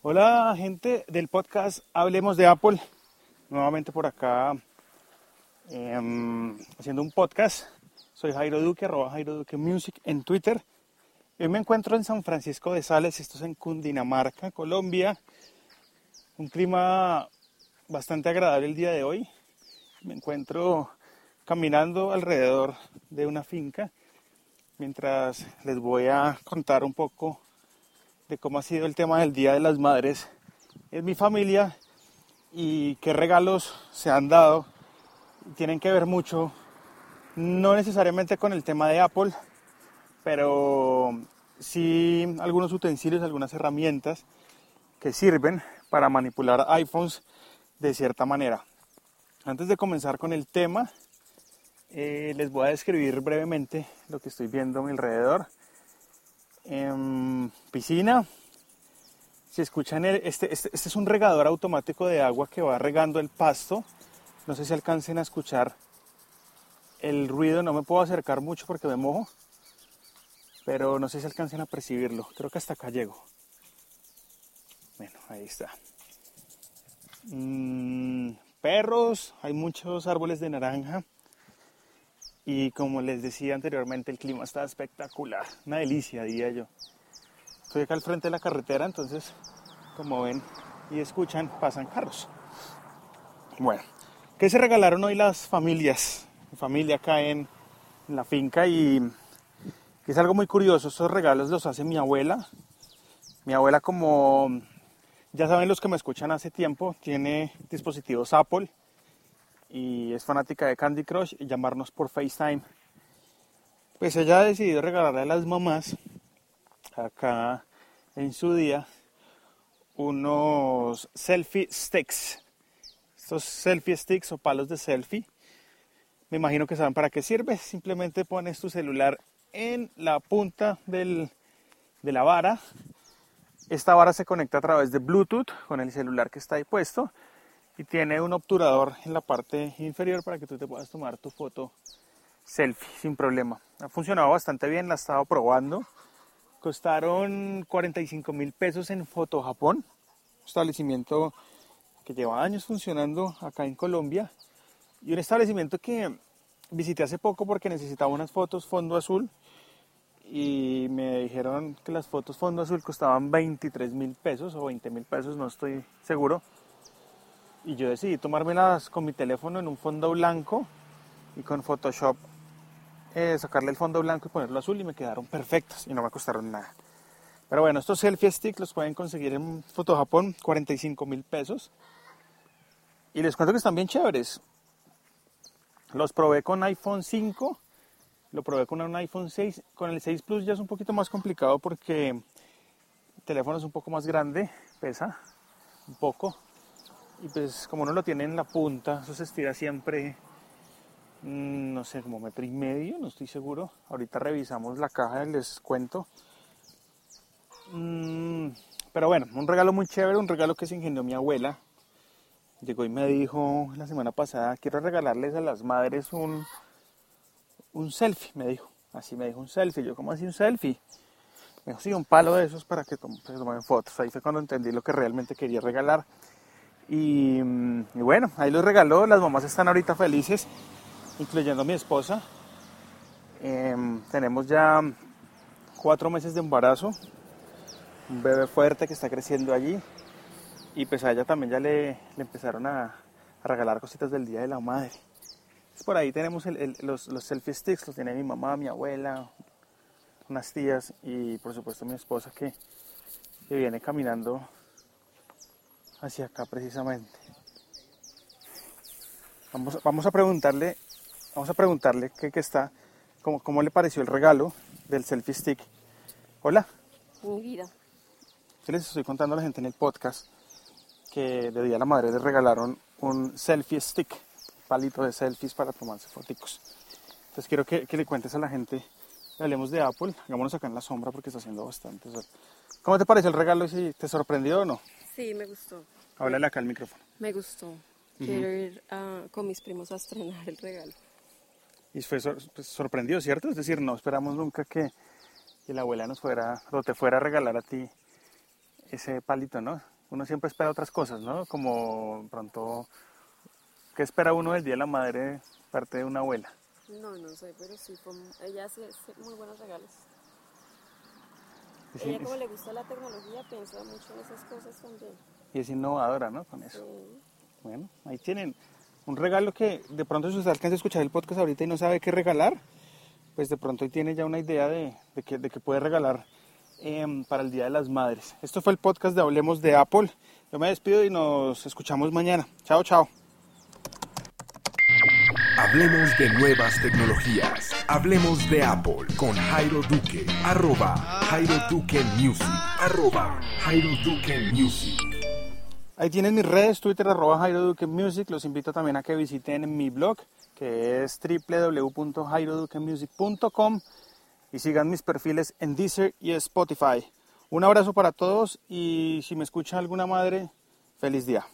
Hola gente del podcast Hablemos de Apple, nuevamente por acá em, haciendo un podcast. Soy Jairo Duque, arroba Jairo Duque Music en Twitter. Hoy me encuentro en San Francisco de Sales, esto es en Cundinamarca, Colombia. Un clima bastante agradable el día de hoy. Me encuentro caminando alrededor de una finca mientras les voy a contar un poco de cómo ha sido el tema del Día de las Madres en mi familia y qué regalos se han dado. Tienen que ver mucho, no necesariamente con el tema de Apple, pero sí algunos utensilios, algunas herramientas que sirven para manipular iPhones de cierta manera. Antes de comenzar con el tema, eh, les voy a describir brevemente lo que estoy viendo a mi alrededor. Piscina, si escuchan, este, este, este es un regador automático de agua que va regando el pasto. No sé si alcancen a escuchar el ruido, no me puedo acercar mucho porque me mojo, pero no sé si alcancen a percibirlo. Creo que hasta acá llego. Bueno, ahí está. Mm, perros, hay muchos árboles de naranja. Y como les decía anteriormente, el clima está espectacular, una delicia, diría yo. Estoy acá al frente de la carretera, entonces, como ven y escuchan, pasan carros. Bueno, ¿qué se regalaron hoy las familias? Mi familia acá en, la finca y es algo muy curioso, estos regalos los hace mi abuela. Mi abuela, como ya saben los que me escuchan hace tiempo, tiene dispositivos Apple y es fanática de Candy Crush y llamarnos por FaceTime. Pues ella ha decidido regalarle a las mamás acá en su día unos selfie sticks. Estos selfie sticks o palos de selfie. Me imagino que saben para qué sirve. Simplemente pones tu celular en la punta de la vara. Esta vara se conecta a través de Bluetooth con el celular que está ahí puesto y tiene un obturador en la parte inferior para que tú te puedas tomar tu foto selfie sin problema. Ha funcionado bastante bien, la he estado probando. Costaron 45 mil pesos en Foto Japón, establecimiento que lleva años funcionando acá en Colombia y un establecimiento que visité hace poco porque necesitaba unas fotos fondo azul y me dijeron que las fotos fondo azul costaban 23 mil pesos o 20 mil pesos, no estoy seguro y yo decidí tomármelas con mi teléfono en un fondo blanco y con Photoshop eh, sacarle el fondo blanco y ponerlo azul y me quedaron perfectas y no me costaron nada. Pero bueno, estos selfie sticks los pueden conseguir en Foto Japón, 45 mil pesos. Y les cuento que están bien chéveres. Los probé con iPhone 5, lo probé con un iPhone 6. Con el 6 Plus ya es un poquito más complicado porque el teléfono es un poco más grande, pesa un poco y pues como uno lo tiene en la punta, eso se estira siempre, mm, no sé, como metro y medio, no estoy seguro. Ahorita revisamos la caja y les cuento. Mm, pero bueno, un regalo muy chévere, un regalo que se ingenió mi abuela. Llegó y me dijo la semana pasada, quiero regalarles a las madres un, un selfie, me dijo. Así me dijo un selfie. Yo, ¿cómo así un selfie? Me dijo, sí, un palo de esos para que tomen fotos. Ahí fue cuando entendí lo que realmente quería regalar. Y, bueno, ahí los regaló, las mamás están ahorita felices, incluyendo a mi esposa. Em, tenemos ya cuatro meses de embarazo, un bebé fuerte que está creciendo allí. Y pues a ella también ya le, empezaron a, regalar cositas del Día de la Madre. por ahí tenemos los, los selfie sticks, los tiene mi mamá, mi abuela, unas tías y por supuesto mi esposa que, que viene caminando hacia acá precisamente. Vamos, vamos a preguntarle, vamos a preguntarle qué, está, cómo, cómo, le pareció el regalo del selfie stick. Hola. Mira. Yo les estoy contando a la gente en el podcast que de Día de la Madre le regalaron un selfie stick, palito de selfies para tomarse fotos. Entonces quiero que, que le cuentes a la gente, hablemos de Apple, hagámonos acá en la sombra porque está haciendo bastante sol. ¿Cómo te parece el regalo? ¿Si te sorprendió o no? Sí, me gustó. Háblale acá al micrófono. Me gustó. Quiero ir ah, con mis primos a estrenar el regalo. Y fue pues, sorprendido, ¿cierto? Es decir, no esperamos nunca que, la abuela nos fuera, o te fuera a regalar a ti ese palito, ¿no? Uno siempre espera otras cosas, ¿no? Como pronto, ¿qué espera uno del Día de la Madre parte de una abuela? No, no sé, pero sí, ella hace hace muy buenos regalos. Y sí, ella como es- le gusta la tecnología, piensa mucho en esas cosas también. y es innovadora, ¿no? Con eso. Sí. Bueno, ahí tienen un regalo que de pronto si usted alcanza a escuchar el podcast ahorita y no sabe qué regalar, pues de pronto ahí tiene ya una idea de, de que, de que puede regalar em, para el Día de las Madres. Esto fue el podcast de Hablemos de Apple. Yo me despido y nos escuchamos mañana. Chao, chao. Hablemos de nuevas tecnologías. Hablemos de Apple con Jairo Duque. Arroba Jairo Duque Music. Arroba Jairo Duque Music. Ahí tienen mis redes, Twitter, arroba Jairo Duque Music. Los invito también a que visiten mi blog, que es www.jairoduquemusic.com y sigan mis perfiles en Deezer y Spotify. Un abrazo para todos y si me escucha alguna madre, feliz día.